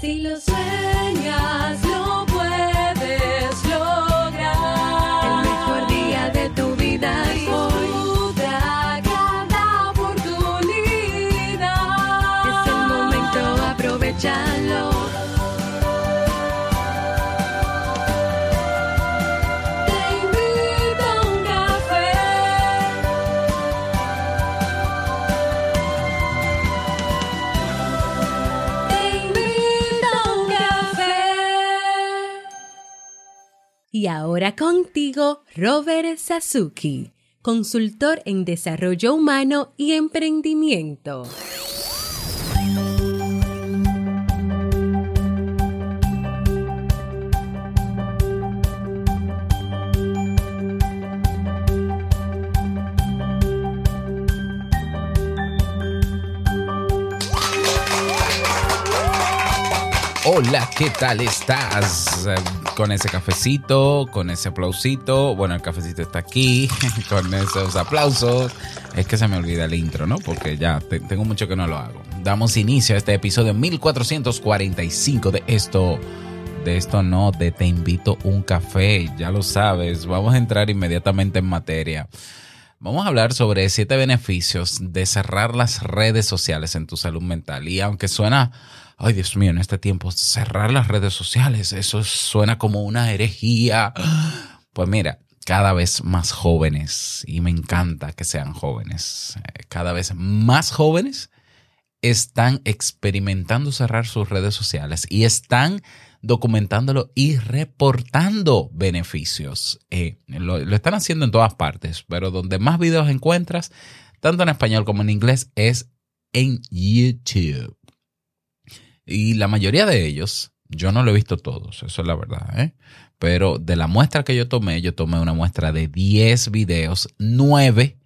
Si lo sueñas, lo Y ahora contigo, Robert Sasuki, consultor en desarrollo humano y emprendimiento. Hola, ¿qué tal estás? Con ese cafecito, con ese aplausito. Bueno, el cafecito está aquí, con esos aplausos. Es que se me olvida el intro, ¿no? Porque ya te- tengo mucho que no lo hago. Damos inicio a este episodio 1445 de esto. De esto no, de Te invito un café. Ya lo sabes. Vamos a entrar inmediatamente en materia. Vamos a hablar sobre siete beneficios de cerrar las redes sociales en tu salud mental. Y aunque suena, ay Dios mío, en este tiempo, cerrar las redes sociales, eso suena como una herejía. Pues mira, cada vez más jóvenes, y me encanta que sean jóvenes, eh, cada vez más jóvenes están experimentando cerrar sus redes sociales y están documentándolo y reportando beneficios. Eh, lo, están haciendo en todas partes, pero donde más videos encuentras, tanto en español como en inglés, es en YouTube. Y la mayoría de ellos, yo no lo he visto todos, eso es la verdad, ¿eh? Pero de la muestra que yo tomé, yo tomé una muestra de 10 videos, 9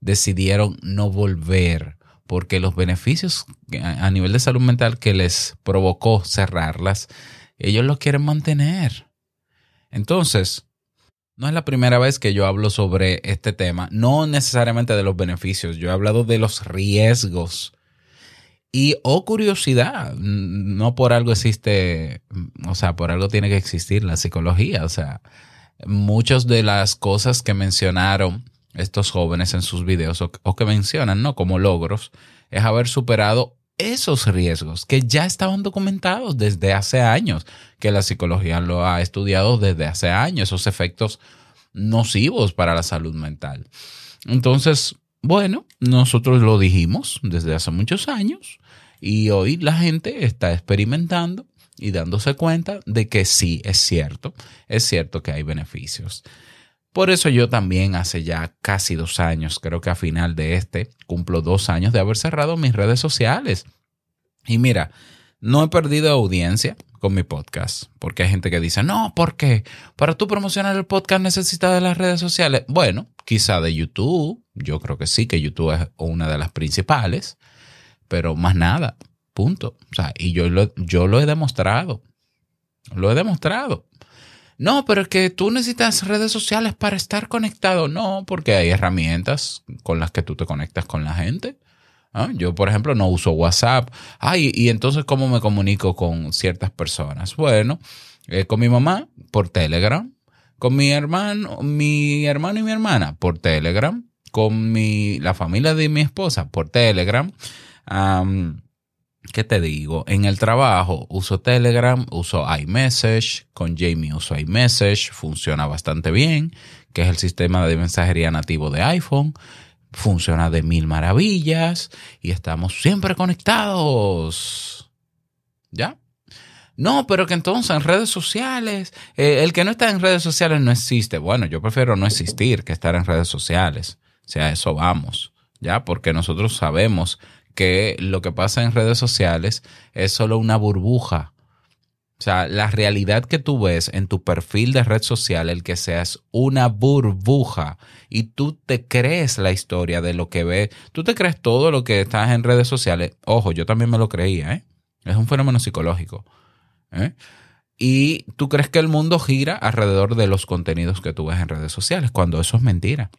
decidieron no volver porque los beneficios a nivel de salud mental que les provocó cerrarlas, ellos los quieren mantener. Entonces, no es la primera vez que yo hablo sobre este tema, no necesariamente de los beneficios, yo he hablado de los riesgos. Y oh curiosidad, no por algo existe, o sea, por algo tiene que existir la psicología, o sea, muchas de las cosas que mencionaron estos jóvenes en sus videos o, o que mencionan, ¿no? Como logros, es haber superado esos riesgos que ya estaban documentados desde hace años, que la psicología lo ha estudiado desde hace años, esos efectos nocivos para la salud mental. Entonces, bueno, nosotros lo dijimos desde hace muchos años y hoy la gente está experimentando y dándose cuenta de que sí, es cierto, es cierto que hay beneficios. Por eso yo también hace ya casi dos años, creo que a final de este, cumplo dos años de haber cerrado mis redes sociales. Y mira, no he perdido audiencia con mi podcast, porque hay gente que dice, no, ¿por qué? Para tú promocionar el podcast necesitas de las redes sociales. Bueno, quizá de YouTube, yo creo que sí, que YouTube es una de las principales, pero más nada, punto. O sea, y yo lo, yo lo he demostrado, lo he demostrado. No, pero es que tú necesitas redes sociales para estar conectado. No, porque hay herramientas con las que tú te conectas con la gente. ¿Ah? Yo, por ejemplo, no uso WhatsApp. Ay, y entonces, ¿cómo me comunico con ciertas personas? Bueno, eh, con mi mamá por Telegram, con mi hermano, mi hermano y mi hermana por Telegram, con mi, la familia de mi esposa por Telegram. Am, ¿Qué te digo? En el trabajo uso Telegram, uso iMessage, con Jamie uso iMessage, funciona bastante bien, que es el sistema de mensajería nativo de iPhone, funciona de mil maravillas y estamos siempre conectados. ¿Ya? No, pero que entonces en redes sociales, eh, el que no está en redes sociales no existe. Bueno, yo prefiero no existir que estar en redes sociales. O sea, eso vamos, ¿ya? Porque nosotros sabemos que lo que pasa en redes sociales es solo una burbuja. O sea, la realidad que tú ves en tu perfil de red social, el que seas una burbuja y tú te crees la historia de lo que ves, tú te crees todo lo que estás en redes sociales. Ojo, yo también me lo creía, ¿eh? Es un fenómeno psicológico. ¿eh? Y tú crees que el mundo gira alrededor de los contenidos que tú ves en redes sociales, cuando eso es mentira.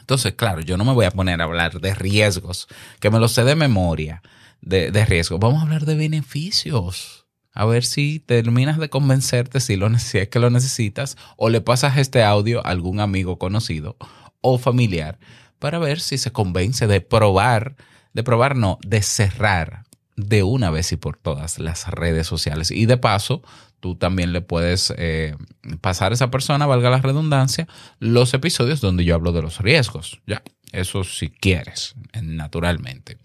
Entonces, claro, yo no me voy a poner a hablar de riesgos, que me lo sé de memoria, de, de riesgos. Vamos a hablar de beneficios. A ver si terminas de convencerte si, lo, si es que lo necesitas o le pasas este audio a algún amigo conocido o familiar para ver si se convence de probar, de probar no, de cerrar de una vez y por todas las redes sociales. Y de paso, tú también le puedes eh, pasar a esa persona, valga la redundancia, los episodios donde yo hablo de los riesgos. Ya, eso si quieres, naturalmente.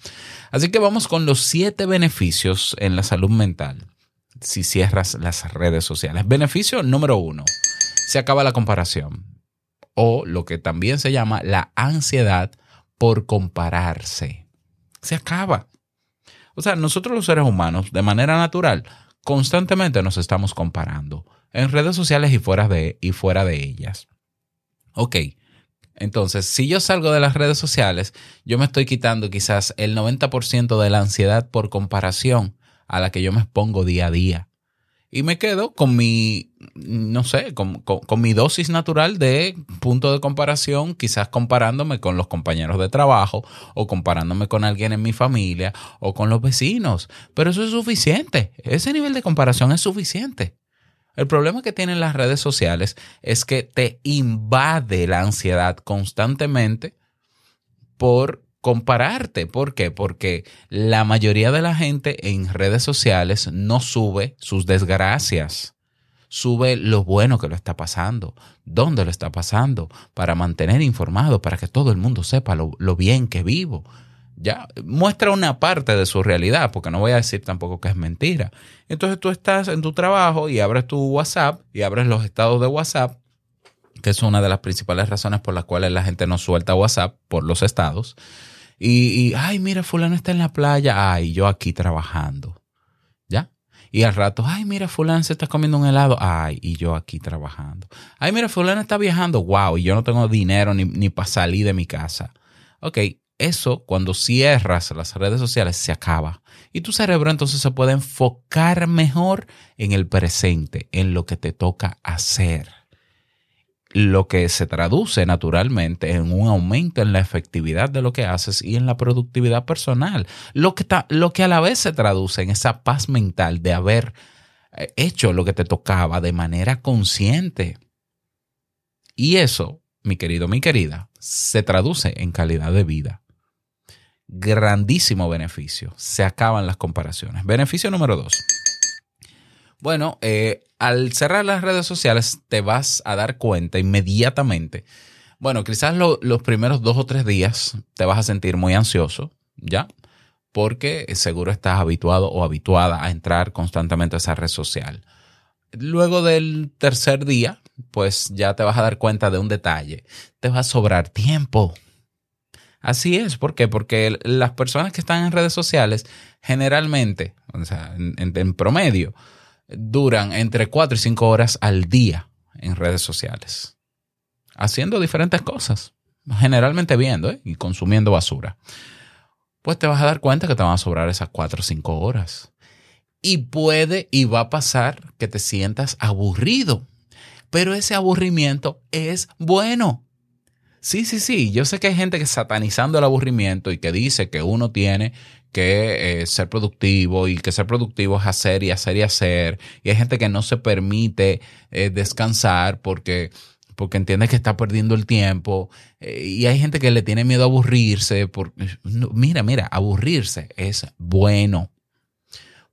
Así que vamos con los siete beneficios en la salud mental si cierras las redes sociales. Beneficio número uno, se acaba la comparación o lo que también se llama la ansiedad por compararse. Se acaba. O sea, nosotros los seres humanos, de manera natural, constantemente nos estamos comparando en redes sociales y fuera de, y fuera de ellas. Ok, entonces, si yo salgo de las redes sociales, yo me estoy quitando quizás el 90% de la ansiedad por comparación a la que yo me expongo día a día y me quedo con mi, no sé, con, mi dosis natural de punto de comparación, quizás comparándome con los compañeros de trabajo o comparándome con alguien en mi familia o con los vecinos. Pero eso es suficiente. Ese nivel de comparación es suficiente. El problema que tienen las redes sociales es que te invade la ansiedad constantemente por compararte. ¿Por qué? Porque la mayoría de la gente en redes sociales no sube sus desgracias. Sube lo bueno que lo está pasando, dónde lo está pasando, para mantener informado, para que todo el mundo sepa lo, lo bien que vivo. Ya muestra una parte de su realidad, porque no voy a decir tampoco que es mentira. Entonces tú estás en tu trabajo y abres tu WhatsApp y abres los estados de WhatsApp, que es una de las principales razones por las cuales la gente no suelta WhatsApp por los estados y, ay, mira, fulano está en la playa, ay, yo aquí trabajando. ¿Ya? Y al rato, ay, mira, fulano se está comiendo un helado, ay, y yo aquí trabajando. Ay, mira, fulano está viajando, wow, y yo no tengo dinero ni, ni para salir de mi casa. Ok, eso cuando cierras las redes sociales se acaba. Y tu cerebro entonces se puede enfocar mejor en el presente, en lo que te toca hacer lo que se traduce naturalmente en un aumento en la efectividad de lo que haces y en la productividad personal, lo que, lo que a la vez se traduce en esa paz mental de haber eh, hecho lo que te tocaba de manera consciente. Y eso, mi querido, mi querida, se traduce en calidad de vida. Grandísimo beneficio. Se acaban las comparaciones. Beneficio número dos bueno, eh, al cerrar las redes sociales te vas a dar cuenta inmediatamente. Bueno, quizás los primeros dos o tres días te vas a sentir muy ansioso, ¿ya? Porque seguro estás habituado o habituada a entrar constantemente a esa red social. Luego del tercer día, pues ya te vas a dar cuenta de un detalle. Te va a sobrar tiempo. Así es, ¿por qué? Porque las personas que están en redes sociales generalmente, o sea, en promedio, duran entre 4 y 5 horas al día en redes sociales, haciendo diferentes cosas, generalmente viendo ¿eh? y consumiendo basura. Pues te vas a dar cuenta que te van a sobrar esas 4 o 5 horas. Y puede y va a pasar que te sientas aburrido, pero ese aburrimiento es bueno. Sí, sí, sí, yo sé que hay gente que satanizando el aburrimiento y que dice que uno tiene que eh, ser productivo y que ser productivo es hacer y hacer y hacer. Y hay gente que no se permite eh, descansar porque, porque entiende que está perdiendo el tiempo. Eh, y hay gente que le tiene miedo a aburrirse. Mira, mira, aburrirse es bueno.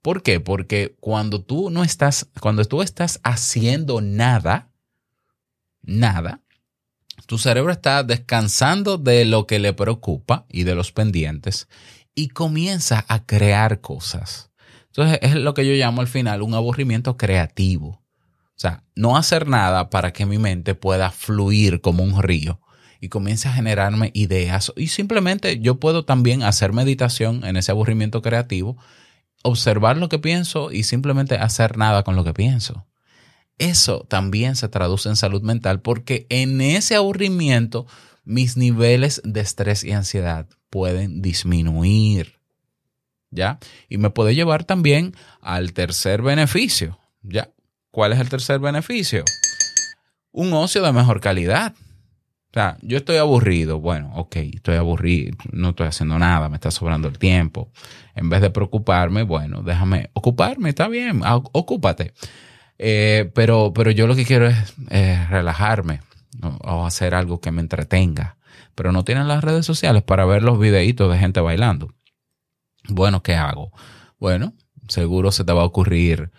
¿Por qué? Porque cuando tú no estás, cuando tú estás haciendo nada, nada, tu cerebro está descansando de lo que le preocupa y de los pendientes y comienza a crear cosas. Entonces es lo que yo llamo al final un aburrimiento creativo. O sea, no hacer nada para que mi mente pueda fluir como un río y comience a generarme ideas. Y simplemente yo puedo también hacer meditación en ese aburrimiento creativo, observar lo que pienso y simplemente hacer nada con lo que pienso. Eso también se traduce en salud mental porque en ese aburrimiento mis niveles de estrés y ansiedad pueden disminuir. ¿Ya? Y me puede llevar también al tercer beneficio. ¿Ya? ¿Cuál es el tercer beneficio? Un ocio de mejor calidad. O sea, yo estoy aburrido. Bueno, ok, estoy aburrido, no estoy haciendo nada, me está sobrando el tiempo. En vez de preocuparme, bueno, déjame ocuparme, está bien, ah, ocúpate. Eh, pero, pero yo lo que quiero es relajarme o, hacer algo que me entretenga. Pero no tienen las redes sociales para ver los videitos de gente bailando. Bueno, ¿qué hago? Bueno, seguro se te va a ocurrir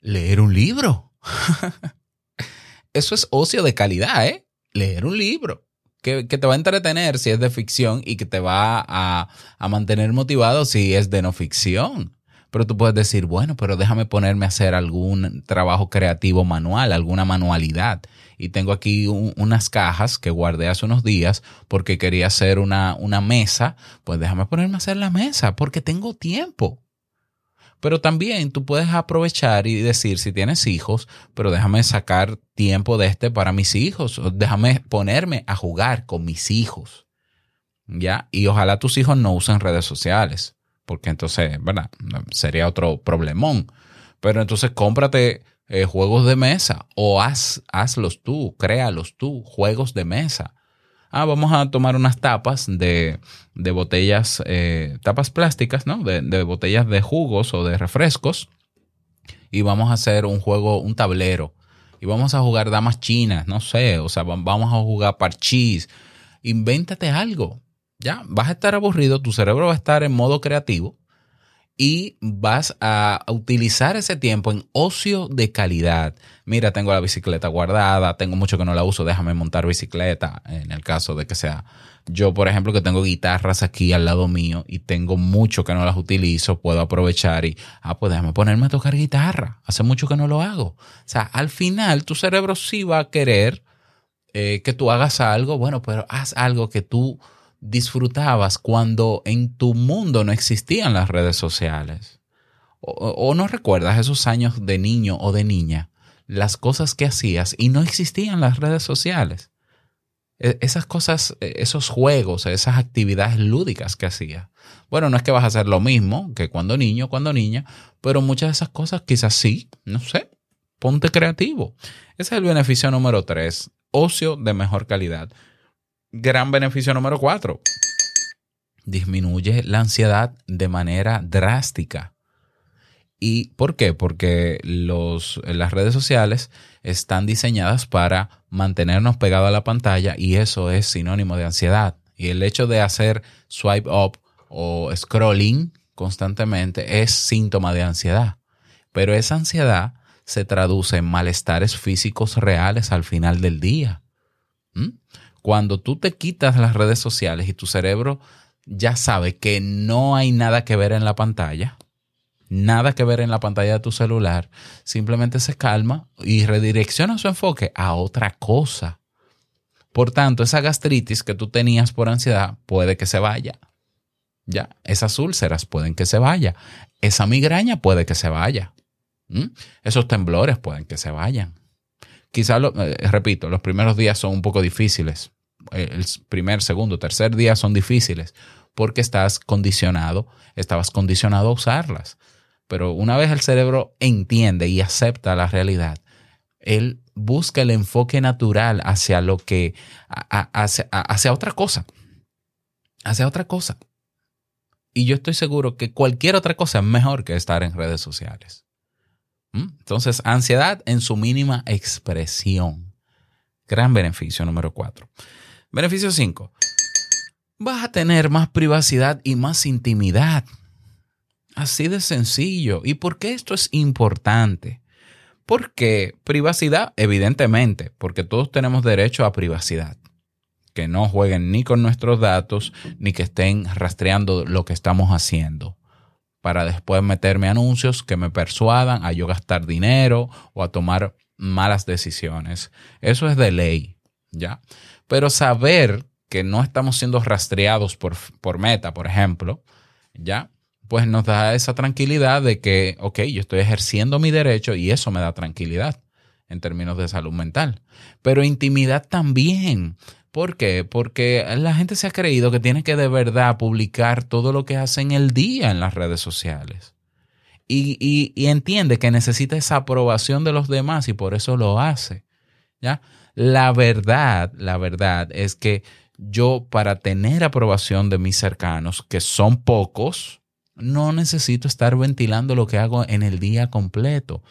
leer un libro. Eso es ocio de calidad, ¿eh? leer un libro que, te va a entretener si es de ficción y que te va a, mantener motivado si es de no ficción. Pero tú puedes decir, bueno, pero déjame ponerme a hacer algún trabajo creativo manual, alguna manualidad. Y tengo aquí unas cajas que guardé hace unos días porque quería hacer una, una mesa. Pues déjame ponerme a hacer la mesa porque tengo tiempo. Pero también tú puedes aprovechar y decir, si tienes hijos, pero déjame sacar tiempo de este para mis hijos, déjame ponerme a jugar con mis hijos. ¿Ya? Y ojalá tus hijos no usen redes sociales, porque entonces, ¿verdad? Sería otro problemón. Pero entonces cómprate eh, juegos de mesa o haz, hazlos tú, créalos tú, juegos de mesa ah, vamos a tomar unas tapas de, botellas, eh, tapas plásticas, ¿no? De, botellas de jugos o de refrescos y vamos a hacer un juego, un tablero. Y vamos a jugar damas chinas, no sé, o sea, vamos a jugar parchís. Invéntate algo, ¿ya? Vas a estar aburrido, tu cerebro va a estar en modo creativo y vas a utilizar ese tiempo en ocio de calidad. Mira, tengo la bicicleta guardada, tengo mucho que no la uso, déjame montar bicicleta, en el caso de que sea yo, por ejemplo, que tengo guitarras aquí al lado mío y tengo mucho que no las utilizo, puedo aprovechar y, ah, pues déjame ponerme a tocar guitarra, hace mucho que no lo hago. O sea, al final tu cerebro sí va a querer eh, que tú hagas algo, bueno, pero haz algo que tú disfrutabas cuando en tu mundo no existían las redes sociales? O, no recuerdas esos años de niño o de niña, las cosas que hacías y no existían las redes sociales? E, esas cosas, e, esos juegos, esas actividades lúdicas que hacías. Bueno, no es que vas a hacer lo mismo que cuando niño, cuando niña, pero muchas de esas cosas quizás sí, no sé. Ponte creativo. Ese es el beneficio número tres, ocio de mejor calidad. Gran beneficio número cuatro. Disminuye la ansiedad de manera drástica. ¿Y por qué? Porque los, las redes sociales están diseñadas para mantenernos pegados a la pantalla y eso es sinónimo de ansiedad. Y el hecho de hacer swipe up o scrolling constantemente es síntoma de ansiedad. Pero esa ansiedad se traduce en malestares físicos reales al final del día. ¿Mm? Cuando tú te quitas las redes sociales y tu cerebro ya sabe que no hay nada que ver en la pantalla, nada que ver en la pantalla de tu celular, simplemente se calma y redirecciona su enfoque a otra cosa. Por tanto, esa gastritis que tú tenías por ansiedad puede que se vaya. Ya, esas úlceras pueden que se vaya. Esa migraña puede que se vaya. ¿Mm? Esos temblores pueden que se vayan. Quizá, eh, repito, los primeros días son un poco difíciles. El primer, segundo, tercer día son difíciles porque estás condicionado, estabas condicionado a usarlas. Pero una vez el cerebro entiende y acepta la realidad, él busca el enfoque natural hacia lo que, hacia, hacia otra cosa, hacia otra cosa. Y yo estoy seguro que cualquier otra cosa es mejor que estar en redes sociales. ¿Mm? Entonces, ansiedad en su mínima expresión. Gran beneficio número cuatro. Beneficio 5. Vas a tener más privacidad y más intimidad. Así de sencillo. ¿Y por qué esto es importante? Porque privacidad, evidentemente, porque todos tenemos derecho a privacidad. Que no jueguen ni con nuestros datos, ni que estén rastreando lo que estamos haciendo para después meterme anuncios que me persuadan a yo gastar dinero o a tomar malas decisiones. Eso es de ley, ¿ya? Pero saber que no estamos siendo rastreados por, por meta, por ejemplo, ¿ya? Pues nos da esa tranquilidad de que, ok, yo estoy ejerciendo mi derecho y eso me da tranquilidad en términos de salud mental. Pero intimidad también, ¿Por qué? Porque la gente se ha creído que tiene que de verdad publicar todo lo que hace en el día en las redes sociales. Y, entiende que necesita esa aprobación de los demás y por eso lo hace. ¿Ya? La verdad, la verdad es que yo para tener aprobación de mis cercanos, que son pocos, no necesito estar ventilando lo que hago en el día completo.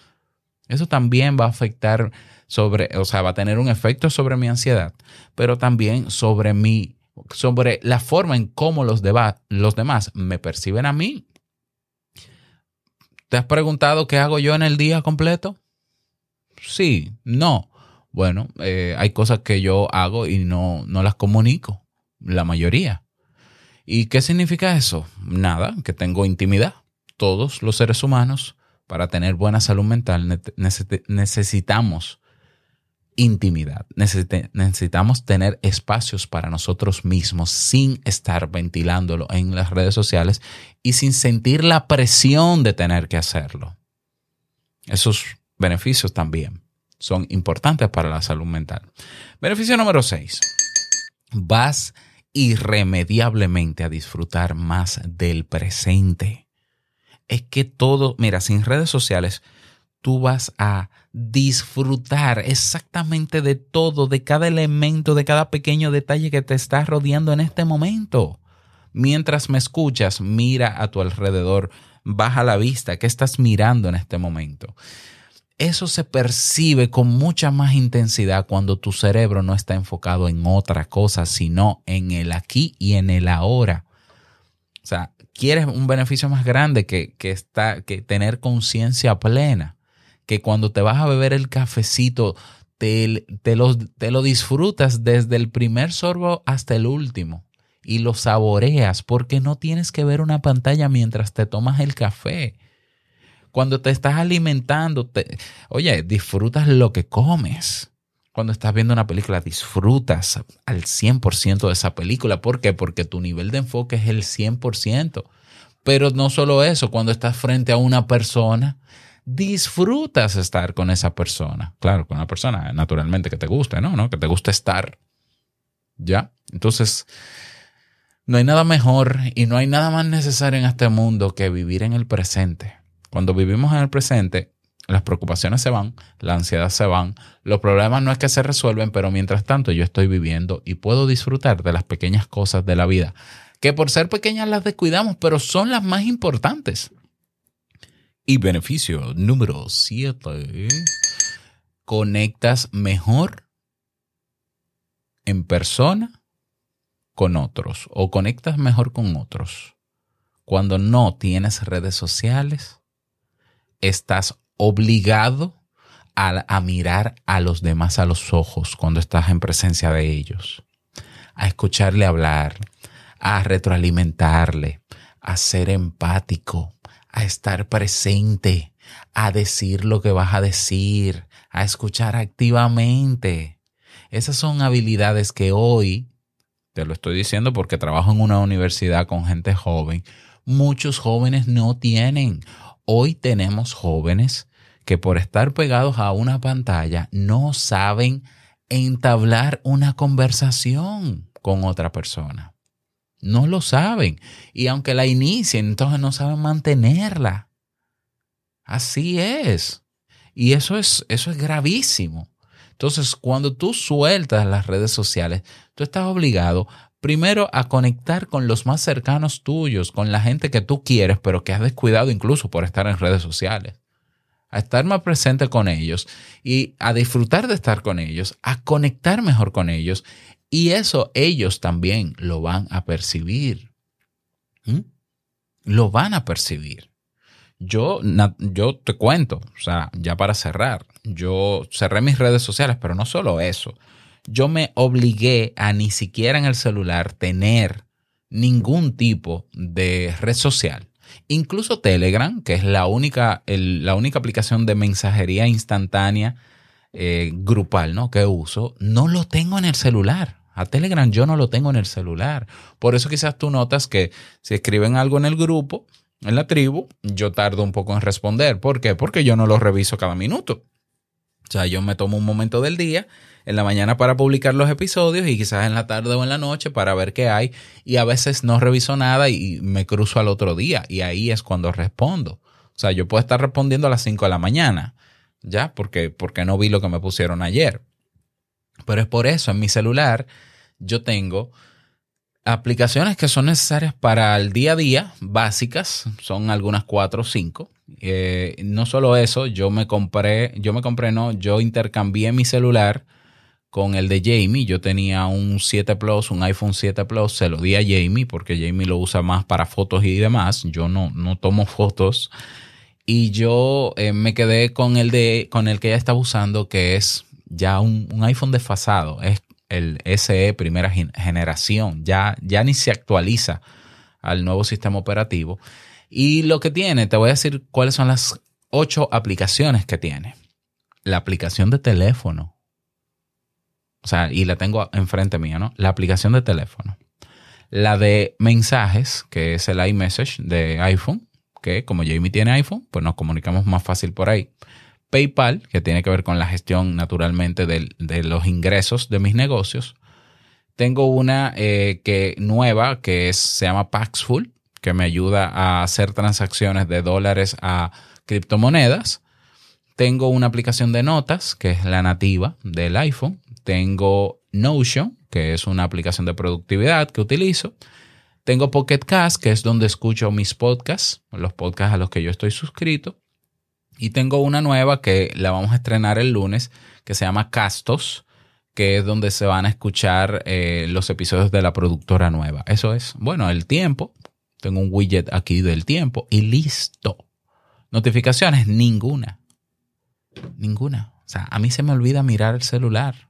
Eso también va a afectar sobre, o sea, va a tener un efecto sobre mi ansiedad, pero también sobre mi, sobre la forma en cómo los, los demás me perciben a mí. ¿Te has preguntado qué hago yo en el día completo? Sí, no. Bueno, eh, hay cosas que yo hago y no, no las comunico, la mayoría. ¿Y qué significa eso? Nada, que tengo intimidad. Todos los seres humanos, para tener buena salud mental, necesitamos intimidad. necesitamos tener espacios para nosotros mismos sin estar ventilándolo en las redes sociales y sin sentir la presión de tener que hacerlo. Esos beneficios también son importantes para la salud mental. Beneficio número 6. Vas irremediablemente a disfrutar más del presente. Es que todo, mira, sin redes sociales, tú vas a disfrutar exactamente de todo, de cada elemento, de cada pequeño detalle que te está rodeando en este momento. Mientras me escuchas, mira a tu alrededor, baja la vista, ¿qué estás mirando en este momento? Eso se percibe con mucha más intensidad cuando tu cerebro no está enfocado en otra cosa, sino en el aquí y en el ahora. O sea, quieres un beneficio más grande que, está, que tener conciencia plena, que cuando te vas a beber el cafecito, te, te, lo, te lo disfrutas desde el primer sorbo hasta el último y lo saboreas porque no tienes que ver una pantalla mientras te tomas el café cuando te estás alimentando, te, oye, disfrutas lo que comes. Cuando estás viendo una película, disfrutas al 100% de esa película. ¿Por qué? Porque tu nivel de enfoque es el 100%. Pero no solo eso, cuando estás frente a una persona, disfrutas estar con esa persona. Claro, con una persona naturalmente que te guste, ¿no? ¿no? Que te guste estar. ¿Ya? Entonces, no hay nada mejor y no hay nada más necesario en este mundo que vivir en el presente. Cuando vivimos en el presente, las preocupaciones se van, la ansiedad se van, los problemas no es que se resuelven, pero mientras tanto yo estoy viviendo y puedo disfrutar de las pequeñas cosas de la vida, que por ser pequeñas las descuidamos, pero son las más importantes. Y beneficio número 7, conectas mejor en persona con otros o conectas mejor con otros. Cuando no tienes redes sociales estás obligado a, mirar a los demás a los ojos cuando estás en presencia de ellos, a escucharle hablar, a retroalimentarle, a ser empático, a estar presente, a decir lo que vas a decir, a escuchar activamente. Esas son habilidades que hoy, te lo estoy diciendo porque trabajo en una universidad con gente joven, muchos jóvenes no tienen Hoy tenemos jóvenes que por estar pegados a una pantalla no saben entablar una conversación con otra persona. No lo saben. Y aunque la inicien, entonces no saben mantenerla. Así es. Y eso es, eso es gravísimo. Entonces, cuando tú sueltas las redes sociales, tú estás obligado primero a conectar con los más cercanos tuyos, con la gente que tú quieres, pero que has descuidado incluso por estar en redes sociales. A estar más presente con ellos y a disfrutar de estar con ellos, a conectar mejor con ellos. Y eso ellos también lo van a percibir. ¿Mm? Lo van a percibir. Yo, yo te cuento, o sea, ya para cerrar, yo cerré mis redes sociales, pero no solo eso yo me obligué a ni siquiera en el celular tener ningún tipo de red social. Incluso Telegram, que es la única, la única aplicación de mensajería instantánea eh, grupal ¿no? que uso, no lo tengo en el celular. A Telegram yo no lo tengo en el celular. Por eso quizás tú notas que si escriben algo en el grupo, en la tribu, yo tardo un poco en responder. ¿Por qué? Porque yo no lo reviso cada minuto. O sea, yo me tomo un momento del día en la mañana para publicar los episodios y quizás en la tarde o en la noche para ver qué hay y a veces no reviso nada y me cruzo al otro día y ahí es cuando respondo. O sea, yo puedo estar respondiendo a las 5 de la mañana, ¿ya? Porque, porque no vi lo que me pusieron ayer. Pero es por eso, en mi celular yo tengo aplicaciones que son necesarias para el día a día, básicas, son algunas cuatro o cinco. Eh, no solo eso, yo me compré, yo me compré, no, yo intercambié mi celular con el de Jamie. Yo tenía un 7 Plus, un iPhone 7 Plus, se lo di a Jamie porque Jamie lo usa más para fotos y demás. Yo no, no tomo fotos. Y yo eh, me quedé con el de, con el que ella estaba usando, que es ya un, un iPhone desfasado. Es el SE primera generación. Ya, ya ni se actualiza al nuevo sistema operativo. Y lo que tiene, te voy a decir cuáles son las ocho aplicaciones que tiene. La aplicación de teléfono. O sea, y la tengo enfrente mía, ¿no? La aplicación de teléfono. La de mensajes, que es el iMessage de iPhone, que como Jamie tiene iPhone, pues nos comunicamos más fácil por ahí. PayPal, que tiene que ver con la gestión naturalmente de, los ingresos de mis negocios. Tengo una eh, que nueva que se llama Paxful, que me ayuda a hacer transacciones de dólares a criptomonedas. Tengo una aplicación de notas, que es la nativa del iPhone. Tengo Notion, que es una aplicación de productividad que utilizo. Tengo Pocket Cast, que es donde escucho mis podcasts, los podcasts a los que yo estoy suscrito. Y tengo una nueva que la vamos a estrenar el lunes, que se llama Castos, que es donde se van a escuchar eh, los episodios de la productora nueva. Eso es, bueno, el tiempo. Tengo un widget aquí del tiempo y listo. Notificaciones, ninguna. Ninguna. O sea, a mí se me olvida mirar el celular.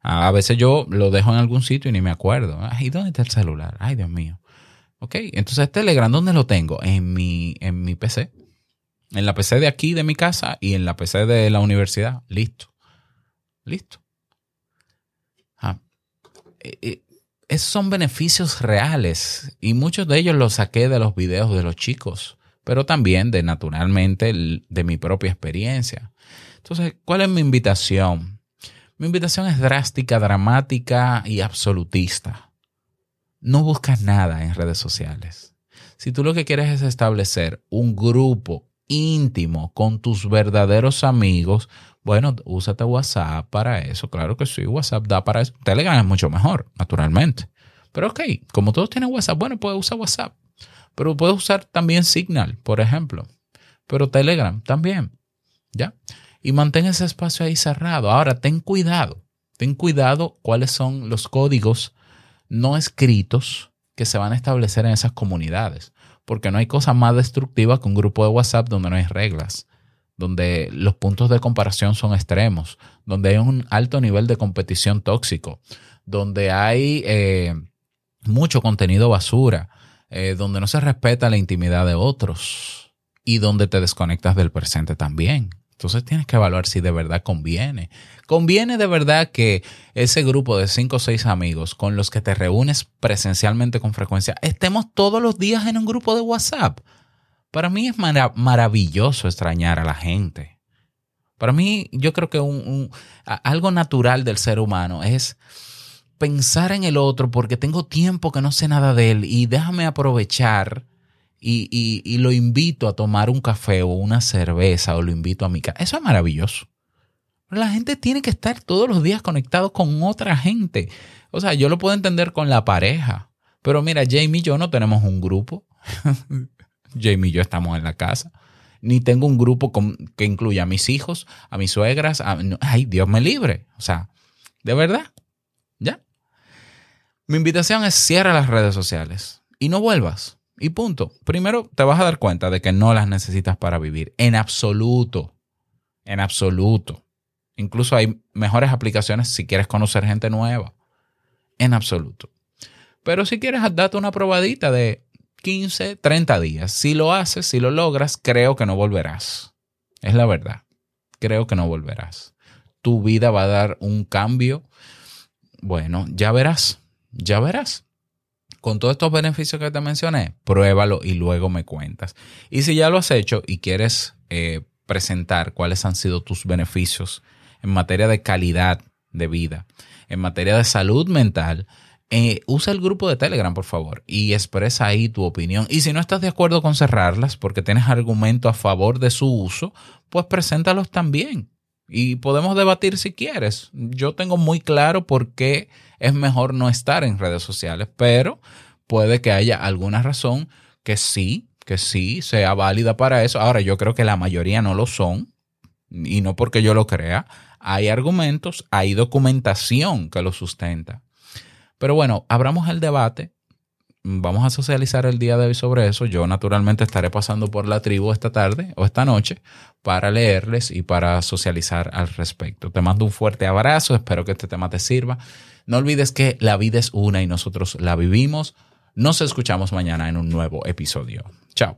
A veces yo lo dejo en algún sitio y ni me acuerdo. Ay, ¿dónde está el celular? Ay, Dios mío. Ok, entonces Telegram, ¿dónde lo tengo? En mi, en mi PC. En la PC de aquí, de mi casa, y en la PC de la universidad. Listo. Listo. Ah. Eh, eh, esos son beneficios reales y muchos de ellos los saqué de los videos de los chicos, pero también de naturalmente de mi propia experiencia. Entonces, ¿cuál es mi invitación? Mi invitación es drástica, dramática y absolutista. No buscas nada en redes sociales. Si tú lo que quieres es establecer un grupo íntimo con tus verdaderos amigos, bueno, úsate WhatsApp para eso. Claro que sí, WhatsApp da para eso. Telegram es mucho mejor, naturalmente. Pero ok, como todos tienen WhatsApp, bueno, puedes usar WhatsApp. Pero puedes usar también Signal, por ejemplo. Pero Telegram también. ¿Ya? Y mantén ese espacio ahí cerrado. Ahora, ten cuidado. Ten cuidado cuáles son los códigos no escritos que se van a establecer en esas comunidades porque no hay cosa más destructiva que un grupo de WhatsApp donde no hay reglas, donde los puntos de comparación son extremos, donde hay un alto nivel de competición tóxico, donde hay eh, mucho contenido basura, eh, donde no se respeta la intimidad de otros y donde te desconectas del presente también. Entonces tienes que evaluar si de verdad conviene. ¿Conviene de verdad que ese grupo de cinco o seis amigos con los que te reúnes presencialmente con frecuencia estemos todos los días en un grupo de WhatsApp? Para mí es maravilloso extrañar a la gente. Para mí yo creo que algo natural del ser humano es pensar en el otro porque tengo tiempo que no sé nada de él y déjame aprovechar y, lo invito a tomar un café o una cerveza o lo invito a mi casa. Eso es maravilloso. la gente tiene que estar todos los días conectado con otra gente. O sea, yo lo puedo entender con la pareja. Pero mira, Jamie y yo no tenemos un grupo. Jamie y yo estamos en la casa. Ni tengo un grupo que incluya a mis hijos, a mis suegras. ay, Dios me libre. O sea, de verdad. ¿Ya? Mi invitación es cierra las redes sociales y no vuelvas. Y punto. Primero, te vas a dar cuenta de que no las necesitas para vivir. En absoluto. En absoluto. Incluso hay mejores aplicaciones si quieres conocer gente nueva. En absoluto. Pero si quieres, date una probadita de 15, 30 días. Si lo haces, si lo logras, creo que no volverás. Es la verdad. Creo que no volverás. Tu vida va a dar un cambio. Bueno, ya verás. Ya verás con todos estos beneficios que te mencioné, pruébalo y luego me cuentas. Y si ya lo has hecho y quieres eh, presentar cuáles han sido tus beneficios en materia de calidad de vida, en materia de salud mental, eh, usa el grupo de Telegram, por favor, y expresa ahí tu opinión. Y si no estás de acuerdo con cerrarlas porque tienes argumento a favor de su uso, pues preséntalos también. Y podemos debatir si quieres. Yo tengo muy claro por qué es mejor no estar en redes sociales, pero puede que haya alguna razón que sí, que sí sea válida para eso. Ahora, yo creo que la mayoría no lo son, y no porque yo lo crea. Hay argumentos, hay documentación que lo sustenta. Pero bueno, abramos el debate. Vamos a socializar el día de hoy sobre eso. Yo naturalmente estaré pasando por la tribu esta tarde o esta noche para leerles y para socializar al respecto. Te mando un fuerte abrazo, espero que este tema te sirva. No olvides que la vida es una y nosotros la vivimos. Nos escuchamos mañana en un nuevo episodio. Chao.